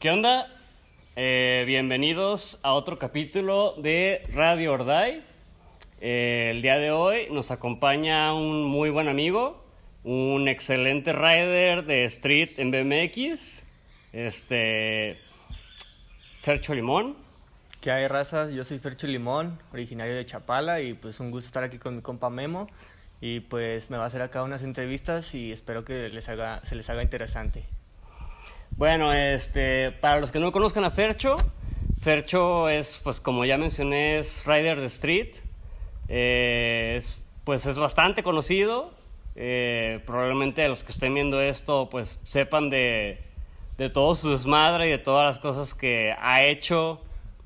¿Qué onda? Eh, bienvenidos a otro capítulo de Radio Orday. Eh, el día de hoy nos acompaña un muy buen amigo, un excelente rider de street en BMX, este Fercho Limón. ¿Qué hay, raza? Yo soy Fercho Limón, originario de Chapala y pues un gusto estar aquí con mi compa Memo y pues me va a hacer acá unas entrevistas y espero que les haga, se les haga interesante. Bueno, este, para los que no conozcan a Fercho, Fercho es, pues como ya mencioné, es rider de street. Eh, es, pues es bastante conocido. Eh, probablemente los que estén viendo esto, pues sepan de, de todo su desmadre y de todas las cosas que ha hecho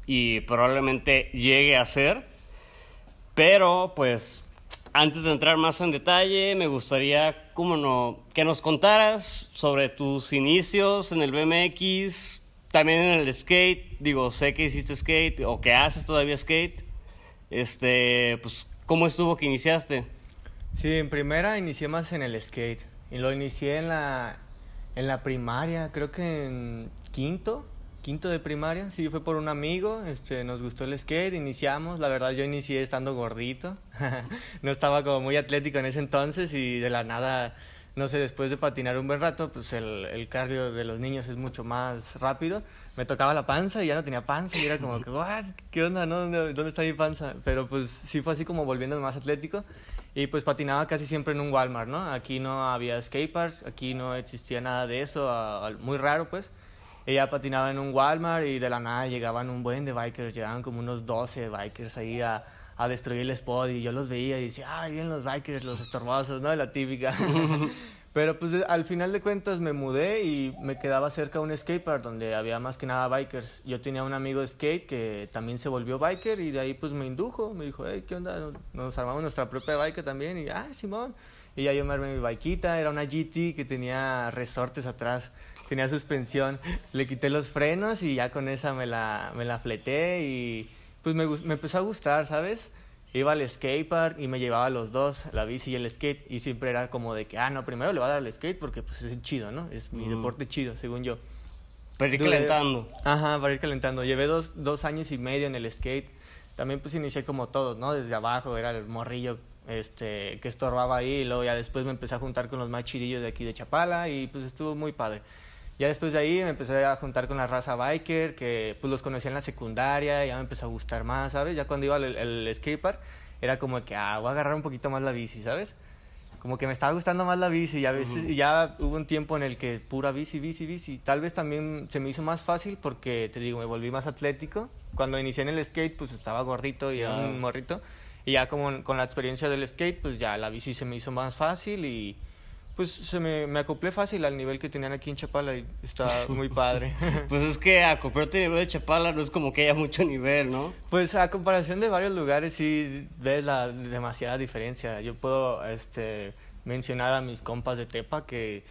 y probablemente llegue a hacer. Pero, pues, antes de entrar más en detalle, me gustaría cómo no, que nos contaras sobre tus inicios en el BMX, también en el skate. Digo, sé que hiciste skate o que haces todavía skate. Este, pues, ¿cómo estuvo que iniciaste? Sí, en primera inicié más en el skate. Y lo inicié en la, en la primaria, creo que en quinto quinto de primaria, sí, fue por un amigo, este, nos gustó el skate, iniciamos, la verdad yo inicié estando gordito, no estaba como muy atlético en ese entonces y de la nada, no sé, después de patinar un buen rato, pues el, el cardio de los niños es mucho más rápido, me tocaba la panza y ya no tenía panza y era como que, ¿qué onda? No? ¿Dónde, ¿Dónde está mi panza? Pero pues sí fue así como volviendo más atlético y pues patinaba casi siempre en un Walmart, ¿no? Aquí no había skateparks, aquí no existía nada de eso, muy raro pues. Ella patinaba en un Walmart y de la nada llegaban un buen de bikers, llegaban como unos 12 bikers ahí a, a destruir el spot y yo los veía y decía, ay, bien los bikers, los estorbosos, ¿no? La típica. Pero pues al final de cuentas me mudé y me quedaba cerca de un skatepark donde había más que nada bikers. Yo tenía un amigo de skate que también se volvió biker y de ahí pues me indujo, me dijo, hey, ¿qué onda? Nos armamos nuestra propia bike también y, ah, Simón. Y ya yo me armé mi bikita, era una GT que tenía resortes atrás tenía suspensión. Le quité los frenos y ya con esa me la, me la fleté y pues me, me empezó a gustar, ¿sabes? Iba al skatepark y me llevaba los dos, la bici y el skate, y siempre era como de que, ah, no, primero le voy a dar al skate porque pues es chido, ¿no? Es mi deporte chido, según yo. Para ir calentando. Ajá, para ir calentando. Llevé dos, dos años y medio en el skate. También pues inicié como todos, ¿no? Desde abajo, era el morrillo este, que estorbaba ahí, y luego ya después me empecé a juntar con los más chidillos de aquí de Chapala y pues estuvo muy padre. Ya después de ahí me empecé a juntar con la raza biker, que pues los conocía en la secundaria, ya me empezó a gustar más, ¿sabes? Ya cuando iba al, al skatepark era como que, ah, voy a agarrar un poquito más la bici, ¿sabes? Como que me estaba gustando más la bici y a veces ya hubo un tiempo en el que pura bici, bici, bici. Tal vez también se me hizo más fácil porque, te digo, me volví más atlético. Cuando inicié en el skate, pues estaba gordito y era un morrito. Y ya como con la experiencia del skate, pues ya la bici se me hizo más fácil y pues se me, me, acoplé fácil al nivel que tenían aquí en Chapala y está muy padre. pues es que acoplarte al nivel de Chapala no es como que haya mucho nivel, ¿no? Pues a comparación de varios lugares sí ves la demasiada diferencia. Yo puedo este, mencionar a mis compas de Tepa que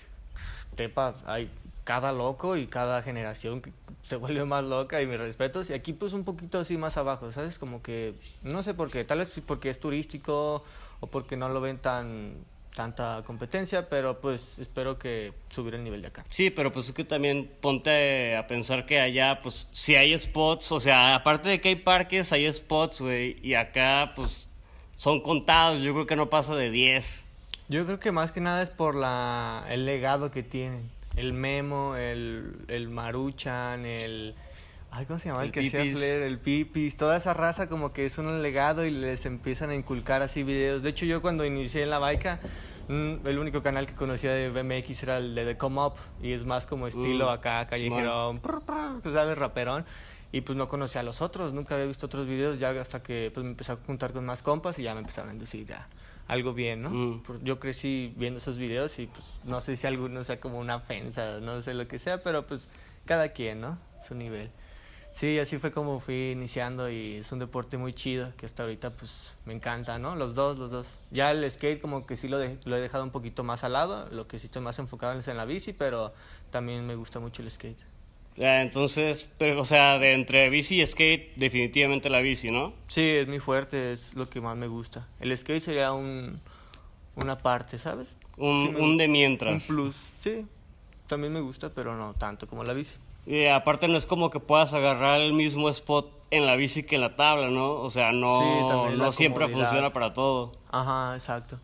Tepa hay cada loco y cada generación se vuelve más loca y mis respetos. Y aquí pues un poquito así más abajo, ¿sabes? Como que no sé por qué, tal vez porque es turístico o porque no lo ven tan tanta competencia, pero pues espero que subir el nivel de acá. Sí, pero pues es que también ponte a pensar que allá, pues si hay spots, o sea, aparte de que hay parques, hay spots, güey, y acá pues son contados, yo creo que no pasa de 10. Yo creo que más que nada es por la, el legado que tienen. El Memo, el, el Maruchan, el Ay, ¿cómo se llama? El, que hacía el Pipis, toda esa raza como que es un legado y les empiezan a inculcar así videos. De hecho, yo cuando inicié en la baica, mm, el único canal que conocía de BMX era el de The Come Up y es más como estilo uh, acá, callejero, pues sabes, raperón. Y pues no conocía a los otros, nunca había visto otros videos ya hasta que pues me empecé a juntar con más compas y ya me empezaron a inducir ya algo bien, ¿no? Mm. Yo crecí viendo esos videos y pues no sé si alguno sea como una ofensa, no sé lo que sea, pero pues cada quien, ¿no? Su nivel. Sí, así fue como fui iniciando y es un deporte muy chido que hasta ahorita pues me encanta, ¿no? Los dos, los dos. Ya el skate como que sí lo, lo he dejado un poquito más al lado, lo que sí estoy más enfocado es en la bici, pero también me gusta mucho el skate. Entonces, pero, o sea, de entre bici y skate, definitivamente la bici, ¿no? Sí, es muy fuerte, es lo que más me gusta. El skate sería un, una parte, ¿sabes? Un, un de mientras. Un plus, sí. También me gusta, pero no tanto como la bici. Y aparte no es como que puedas agarrar el mismo spot en la bici que en la tabla, ¿no? O sea, no, Sí, no siempre comodidad. funciona para todo. Ajá, exacto.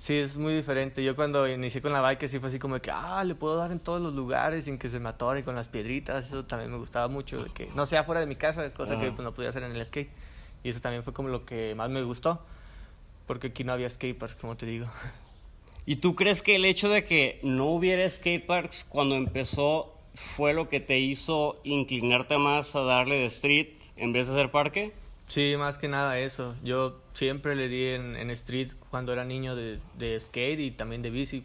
Sí, es muy diferente. Yo cuando inicié con la bike sí fue así como que, ah, le puedo dar en todos los lugares sin que se me atore con las piedritas. Eso también me gustaba mucho, de que no sea fuera de mi casa, cosa que pues, no podía hacer en el skate. Y eso también fue como lo que más me gustó, porque aquí no había skateparks, como te digo. ¿Y tú crees que el hecho de que no hubiera skateparks cuando empezó fue lo que te hizo inclinarte más a darle de street en vez de hacer parque? Sí, más que nada eso. Yo siempre le di en, en street cuando era niño de, de skate y también de bici.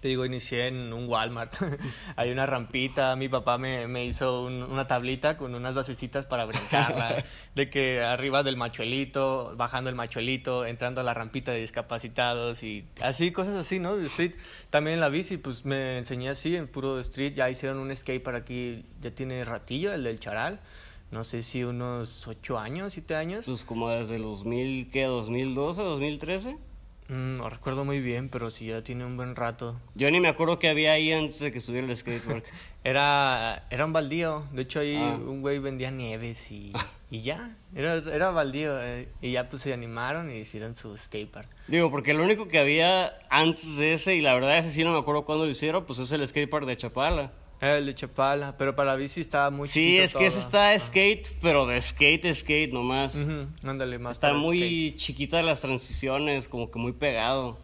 Te digo, inicié en un Walmart. Hay una rampita. Mi papá me, me hizo un- una tablita con unas basecitas para brincarla. de que arriba del machuelito, bajando el machuelito, entrando a la rampita de discapacitados y así, cosas así, ¿no? De street. También en la bici, pues me enseñé así, en puro street. Ya hicieron un skate para aquí, ya tiene ratillo, el del Charal. No sé si unos ocho años, siete años. Pues como desde el 2000, ¿qué? ¿2012, 2013? Mm, no recuerdo muy bien, pero sí ya tiene un buen rato. Yo ni me acuerdo que había ahí antes de que estuviera el skatepark. Era, era un baldío. De hecho, ahí Ah. un güey vendía nieves y, y ya. Era, era baldío. eh, y ya pues se animaron y hicieron su skatepark. Digo, porque lo único que había antes de ese, y la verdad ese sí no me acuerdo cuándo lo hicieron, pues es el skatepark de Chapala. El de Chapala, pero para la bici estaba muy Sí, chiquito es que ese está skate, pero de skate, skate nomás. Ándale, más Está muy chiquita las transiciones, como que muy pegado.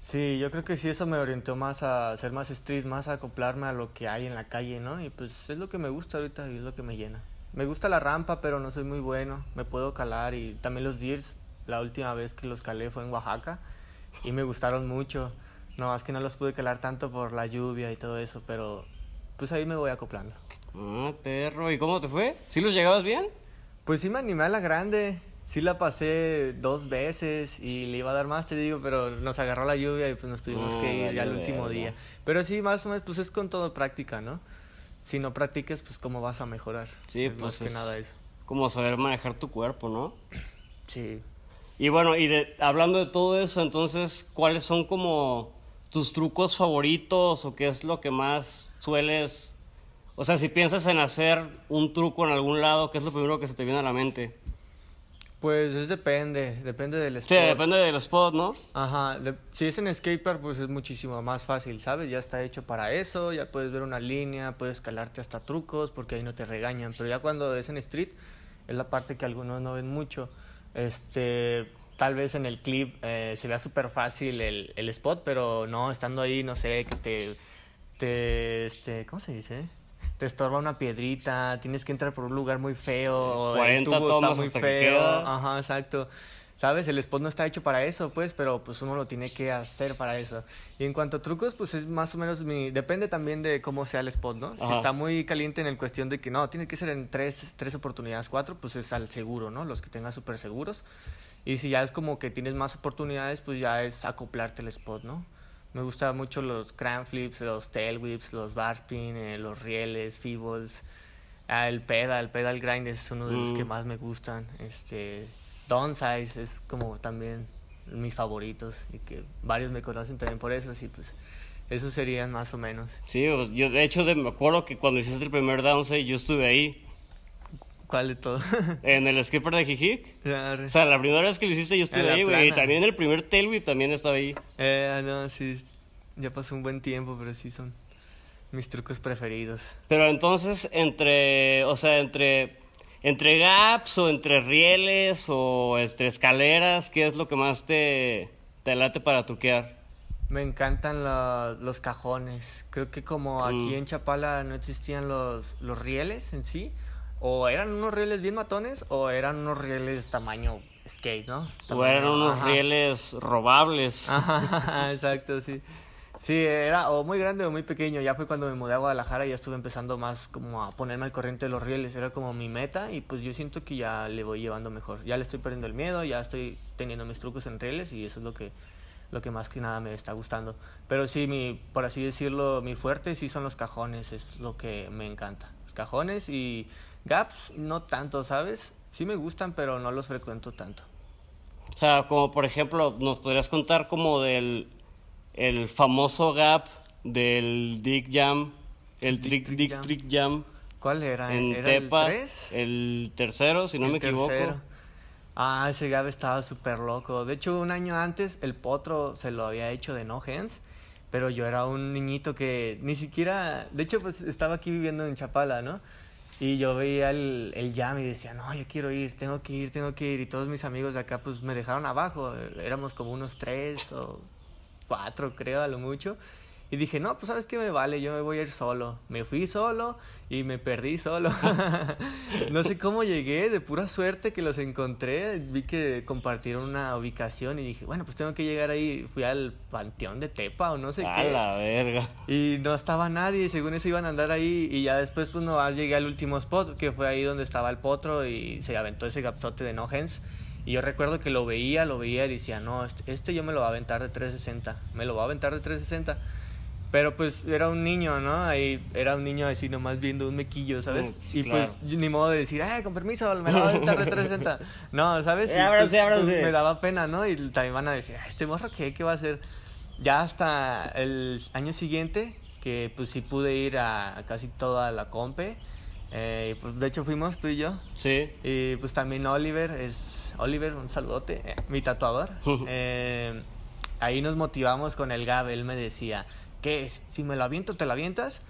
Sí, yo creo que sí eso me orientó más a ser más street, más a acoplarme a lo que hay en la calle, ¿no? Y pues es lo que me gusta ahorita y es lo que me llena. Me gusta la rampa, pero no soy muy bueno. Me puedo calar y también los dirs. La última vez que los calé fue en Oaxaca y me gustaron mucho. No, más que no los pude calar tanto por la lluvia y todo eso, pero pues ahí me voy acoplando. Ah, perro. ¿Y cómo te fue? ¿Sí los llegabas bien? Pues sí me animé a la grande. Sí la pasé dos veces y le iba a dar más, te digo, pero nos agarró la lluvia y pues nos tuvimos Ah, que ir ya el último verga. día. Pero sí, más o menos, pues es con todo práctica, ¿no? Si no practiques, pues cómo vas a mejorar. Sí, Es pues más que es nada eso. como saber manejar tu cuerpo, ¿no? Sí. Y bueno, y de, hablando de todo eso, entonces, ¿cuáles son como tus trucos favoritos o qué es lo que más sueles... O sea, si piensas en hacer un truco en algún lado, ¿qué es lo primero que se te viene a la mente? Pues es depende, depende del Sí, sport. depende del spot, ¿no? Ajá, de- si es en skatepark, pues es muchísimo más fácil, ¿sabes? Ya está hecho para eso, ya puedes ver una línea, puedes escalarte hasta trucos, porque ahí no te regañan. Pero ya cuando es en street, es la parte que algunos no ven mucho. Este, tal vez en el clip eh, se vea súper fácil el, el spot, pero no, estando ahí, no sé, que te, te, este, ¿cómo se dice? Te estorba una piedrita, tienes que entrar por un lugar muy feo, o el 40 tubo tomas está muy hasta que feo. queda. Ajá, exacto. ¿Sabes? El spot no está hecho para eso, pues, pero pues uno lo tiene que hacer para eso. Y en cuanto a trucos, pues es más o menos mi... Depende también de cómo sea el spot, ¿no? Si está muy caliente en el cuestión de que no, tiene que ser en tres, tres oportunidades, cuatro, pues es al seguro, ¿no? Los que tengas súper seguros. Y si ya es como que tienes más oportunidades, pues ya es acoplarte el spot, ¿no? Me gustan mucho los crank flips, los tail whips, los bar spin, eh, los rieles, feebles. Ah, el pedal, el pedal grind es uno de los Mm. que más me gustan. Este, downsize es como también mis favoritos y que varios me conocen también por eso, así pues esos serían más o menos. Sí, yo de hecho de- me acuerdo que cuando hiciste el primer downside yo estuve ahí, ¿Cuál de todo? en el skipper de Jijic. Re- O sea, la primera vez que lo hiciste yo estuve ahí, güey. Y también el primer tail whip también estaba ahí. eh, no, sí, ya pasó un buen tiempo, pero sí son mis trucos preferidos. Pero entonces, entre, o sea, entre, entre gaps o entre rieles o entre escaleras, ¿qué es lo que más te, te late para truquear? Me encantan la- los cajones. Creo que como aquí Mm. en Chapala no existían los, los rieles en sí, o eran unos rieles bien matones, o eran unos rieles tamaño skate, ¿no? O eran Tamaño- unos ajá. rieles robables. Ajá, exacto, sí. Sí, era o muy grande o muy pequeño. Ya fue cuando me mudé a Guadalajara y ya estuve empezando más como a ponerme al corriente de los rieles. Era como mi meta y pues yo siento que ya le voy llevando mejor. Ya le estoy perdiendo el miedo, ya estoy teniendo mis trucos en rieles y eso es lo que, lo que más que nada me está gustando. Pero sí, mi, por así decirlo, mi fuerte sí son los cajones, es lo que me encanta. Los cajones y gaps no tanto, ¿sabes? Sí me gustan, pero no los frecuento tanto. O sea, como por ejemplo, nos podrías contar como del el famoso gap del Dig Jam El Trick, Trick Dick Jam. Trick Jam. ¿Cuál era? En ¿Era Tepa. el 3? El tercero, si no El me equivoco. Ah, ese Gab estaba súper loco. De hecho, un año antes el potro se lo había hecho de no hands, pero yo era un niñito que ni siquiera, de hecho, pues estaba aquí viviendo en Chapala, ¿no? Y yo veía el, el jam y decía, no, yo quiero ir, tengo que ir, tengo que ir. Y todos mis amigos de acá, pues me dejaron abajo. Éramos como unos tres o cuatro, creo, a lo mucho. Y dije, no, pues sabes qué me vale, yo me voy a ir solo. Me fui solo y me perdí solo. no sé cómo llegué, de pura suerte que los encontré. Vi que compartieron una ubicación y dije, bueno, pues tengo que llegar ahí. Fui al panteón de Tepa o no sé A qué. la verga. Y no estaba nadie, según eso iban a andar ahí. Y ya después, pues no, llegué al último spot, que fue ahí donde estaba el potro y se aventó ese gapsote de no hands. Y yo recuerdo que lo veía, lo veía y decía, no, este, este yo me lo voy a aventar de 360. Me lo voy a aventar de 360. Pero pues era un niño, ¿no? Ahí era un niño así nomás viendo un mequillo, ¿sabes? Mm, y claro. pues ni modo de decir, ay, con permiso, me lo voy a aventar de 360. No, ¿sabes? Y, pues, ábranse. pues, me daba pena, ¿no? Y también van a decir, "Ah, este morro, ¿qué? ¿Qué va a hacer? Ya hasta el año siguiente, que pues sí pude ir a, a casi toda la compe. eh, pues, de hecho fuimos tú y yo. Sí. Y pues también Oliver, es Oliver, un saludote, eh, mi tatuador. Eh, ahí nos motivamos con el Gab, él me decía, ¿qué es? Si me lo aviento, ¿te lo avientas?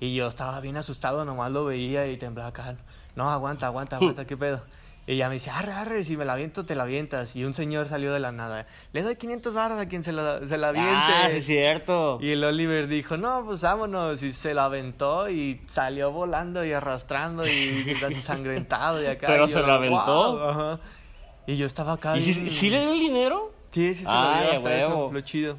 Y yo estaba bien asustado, nomás lo veía y temblaba acá. No, aguanta, aguanta, aguanta, ¿qué pedo? Y ella me dice, arre, arre, si me la aviento, te la avientas. Y un señor salió de la nada. Le doy 500 barras a quien se la, se la aviente. Ah, es cierto. Y el Oliver dijo, no, pues vámonos. Y se la aventó y salió volando y arrastrando y ensangrentado y acá. ¿Pero y se yo, la aventó? "Guau", ajá. Y yo estaba acá. ¿Y si, bien- si le dio el dinero? Sí, sí, se Ay, lo dio a hasta eso, lo chido.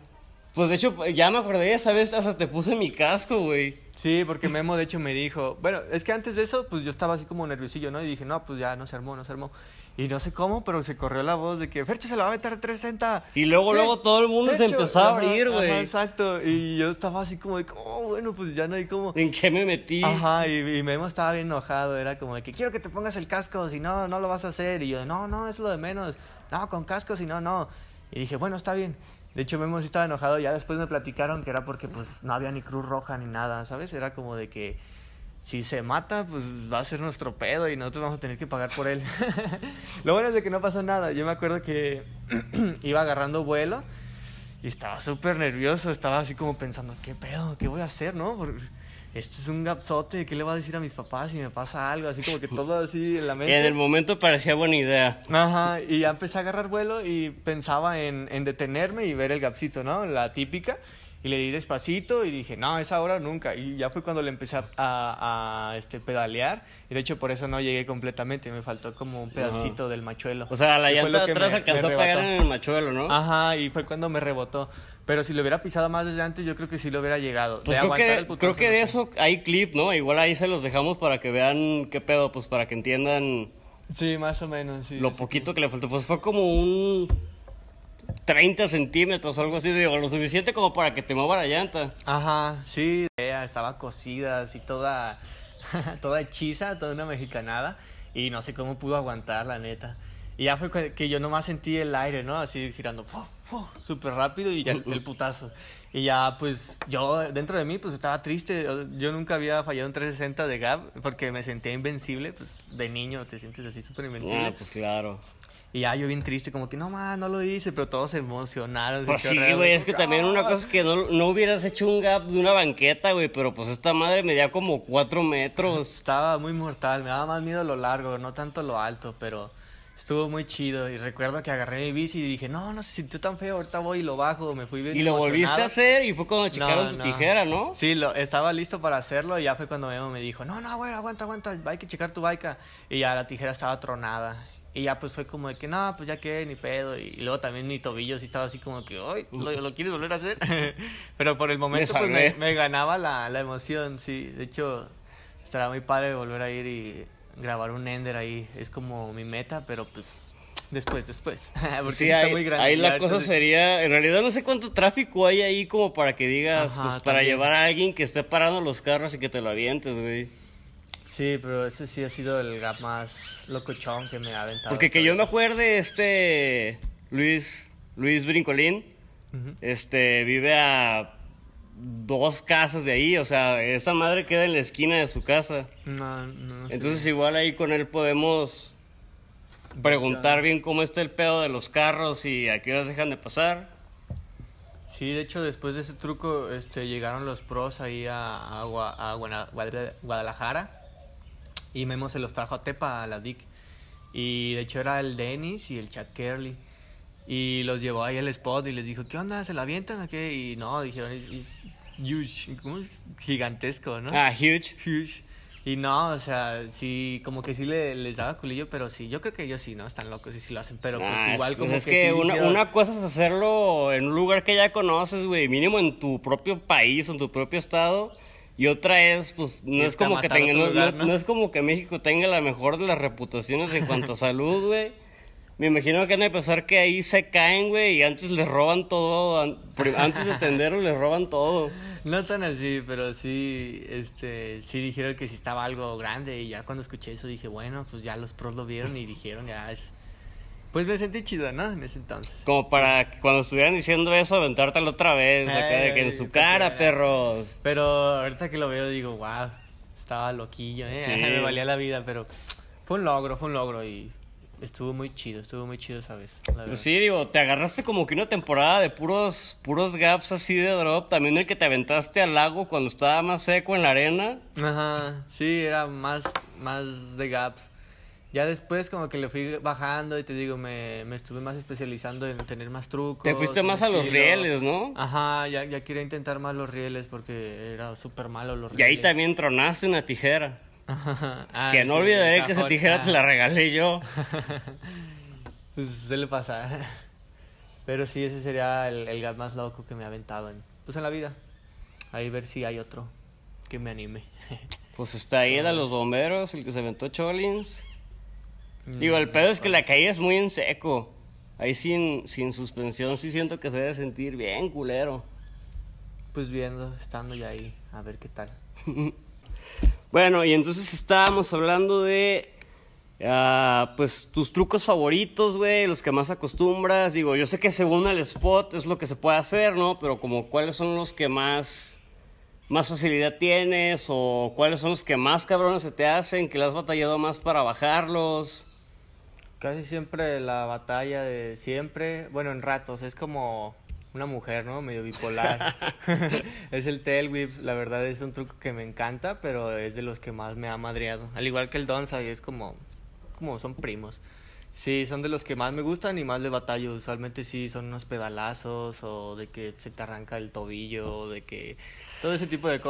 Pues de hecho, ya me acordé, esa vez hasta te puse mi casco, güey. Sí, porque Memo de hecho me dijo, bueno, es que antes de eso, pues yo estaba así como nerviosillo, ¿no? Y dije, no, pues ya no se armó, no se armó. Y no sé cómo, pero se corrió la voz de que Fercho se la va a meter a 360. Y luego, ¿Qué? luego todo el mundo se Fercho. empezó a abrir, güey. exacto. Y yo estaba así como de, oh, bueno, pues ya no hay como... ¿En qué me metí? Ajá, y, y Memo estaba bien enojado, era como de que quiero que te pongas el casco, si no, no lo vas a hacer. Y yo, no, no, es lo de menos. No, con casco, si no, no. Y dije, bueno, está bien. De hecho, Memo sí estaba enojado, ya después me platicaron que era porque pues no había ni cruz roja ni nada, ¿sabes? Era como de que si se mata, pues va a ser nuestro pedo y nosotros vamos a tener que pagar por él. lo bueno es de que no pasó nada. Yo me acuerdo que iba agarrando vuelo y estaba súper nervioso, estaba así como pensando, ¿qué pedo? ¿Qué voy a hacer, no? Este es un gapsote, ¿qué le voy a decir a mis papás si me pasa algo? Así como que todo así en la mente. En el momento parecía buena idea. Ajá, y ya empecé a agarrar vuelo y pensaba en, en detenerme y ver el gapcito, ¿no? La típica. Y le di despacito y dije, no, esa hora nunca. Y ya fue cuando le empecé a, a, a, este, pedalear. Y de hecho por eso no llegué completamente, me faltó como un pedacito del machuelo. O sea, la llanta atrás me- alcanzó me a pegar en el machuelo, ¿no? Ajá, y fue cuando me rebotó. Pero si lo hubiera pisado más desde antes, yo creo que sí lo hubiera llegado. Pues De creo el que, creo que de eso hay clip, ¿no? Igual ahí se los dejamos para que vean qué pedo, pues para que entiendan Sí, más o menos, sí. lo poquito que le faltó. Pues fue como un 30 centímetros algo así, digo, lo suficiente como para que te mueva la llanta. Ajá, sí, ella estaba cocida, así toda, toda hechiza, toda una mexicanada, y no sé cómo pudo aguantar, la neta. Y ya fue que yo nomás sentí el aire, ¿no? Así girando, súper rápido y ya el putazo. Y ya, pues, yo dentro de mí, pues, estaba triste. Yo nunca había fallado un 360 de Gap porque me sentía invencible, pues, de niño te sientes así súper invencible. Ah, pues claro. Y ya yo bien triste, como que, no, más no lo hice, pero todos se emocionaron. Pues sí, güey, es que también una cosa es que no, no hubieras hecho un gap de una banqueta, güey, pero pues esta madre medía como 4 metros. Estaba muy mortal, me daba más miedo lo largo, no tanto lo alto, pero estuvo muy chido. Y recuerdo que agarré mi bici y dije, no, no se sintió tan feo, ahorita voy y lo bajo, me fui bien Y lo volviste emocionado. a hacer y fue cuando checaron No, tu no. tijera, ¿no? Sí, lo, estaba listo para hacerlo y ya fue cuando Memo me dijo, no, no, güey, aguanta, aguanta, hay que checar tu baica. Y ya la tijera estaba tronada. Y ya pues fue como de que, no, pues ya que, ni pedo. Y, luego también mi tobillo sí estaba así como que, ay, ¿lo, lo quieres volver a hacer? Pero por el momento pues, salvé. me, me ganaba la, la emoción, sí. De hecho, estará muy padre volver a ir y grabar un Ender ahí. Es como mi meta, pero pues después, después. Porque Sí, está ahí, muy grande. ahí la cosa sí- sería, en realidad no sé cuánto tráfico hay ahí como para que digas, Ajá, pues para también. llevar a alguien que esté parando los carros y que te lo avientes, güey. Sí, pero ese sí ha sido el gap más locochón que me ha aventado. Porque que yo me acuerde, este Luis, Luis Brincolín, este vive a dos casas de ahí, o sea, esa madre queda en la esquina de su casa. No, no, no. Entonces igual ahí con él podemos preguntar bien cómo está el pedo de los carros y a qué horas dejan de pasar. Sí, de hecho, después de ese truco, este, llegaron los pros ahí a, Guadalajara y Memo se los trajo a Tepa, a la DIC. Y de hecho era el Dennis y el Chad Kerley. Y los llevó ahí al spot y les dijo, ¿qué onda? ¿Se la avientan o qué? Y no, dijeron, es, huge, ¿cómo es? Gigantesco, ¿no? Ah, huge. Huge. Y no, o sea, sí, como que sí le, les daba culillo, pero sí, yo creo que ellos sí, ¿no? Están locos y sí lo hacen, pero pues Ah, igual como pues es que, que, sí una, dijeron- una cosa es hacerlo en un lugar que ya conoces, güey, mínimo en tu propio país o en tu propio estado. Y otra es, pues, no es como que tenga, no, lugar, no- ¿no? no es como que México tenga la mejor de las reputaciones en cuanto a salud, güey. Me imagino que han de pensar que ahí se caen, güey, y antes les roban todo, antes de atenderlo les roban todo. No tan así, pero sí, este, sí dijeron que sí estaba algo grande y ya cuando escuché eso dije, bueno, pues ya los pros lo vieron y dijeron, ya es... Pues me sentí chido, ¿no? En ese entonces. Como para que cuando estuvieran diciendo eso, aventártelo otra vez, acá de que en su cara, perros. Pero ahorita que lo veo digo, wow, estaba loquillo, ¿eh? Sí. Me valía la vida, pero fue un logro, fue un logro y estuvo muy chido, estuvo muy chido verdad. Pues sí, digo, te agarraste como que una temporada de puros, puros gaps así de drop. También el que te aventaste al lago cuando estaba más seco en la arena. Ajá, sí, era más, más de gaps. Ya después como que le fui bajando y te digo, me, me estuve más especializando en tener más trucos. Te fuiste más a los estilo. rieles, ¿no? Ajá, ya, ya quería intentar más los rieles porque era súper malo los Y rieles. ahí también tronaste una tijera. Ajá, ah, que no sí, olvidaré que esa tijera te la regalé yo. Pues suele pasar. Pero sí, ese sería el, el gap más loco que me ha aventado en, pues en la vida. Ahí ver si hay otro que me anime. Pues está ahí el de los bomberos, el que se aventó Cholins. Digo, el pedo es que la caída es muy en seco. Ahí sin, sin suspensión sí siento que se debe sentir bien culero. Pues viendo, estando ya ahí, a ver qué tal. Bueno, y entonces estábamos hablando de, ah, pues, tus trucos favoritos, güey, los que más acostumbras. Digo, yo sé que según el spot es lo que se puede hacer, ¿no? Pero como, ¿cuáles son los que más, más facilidad tienes? ¿O cuáles son los que más cabrones se te hacen? ¿Que le has batallado más para bajarlos? Casi siempre la batalla de siempre, bueno, en ratos, es como una mujer, ¿no? Medio bipolar. es el tail whip, la verdad es un truco que me encanta, pero es de los que más me ha madreado. Al igual que el Donsai, es como, como son primos. Sí, son de los que más me gustan y más de batallo. Usualmente sí son unos pedalazos o de que se te arranca el tobillo, o de que todo ese tipo de cosas.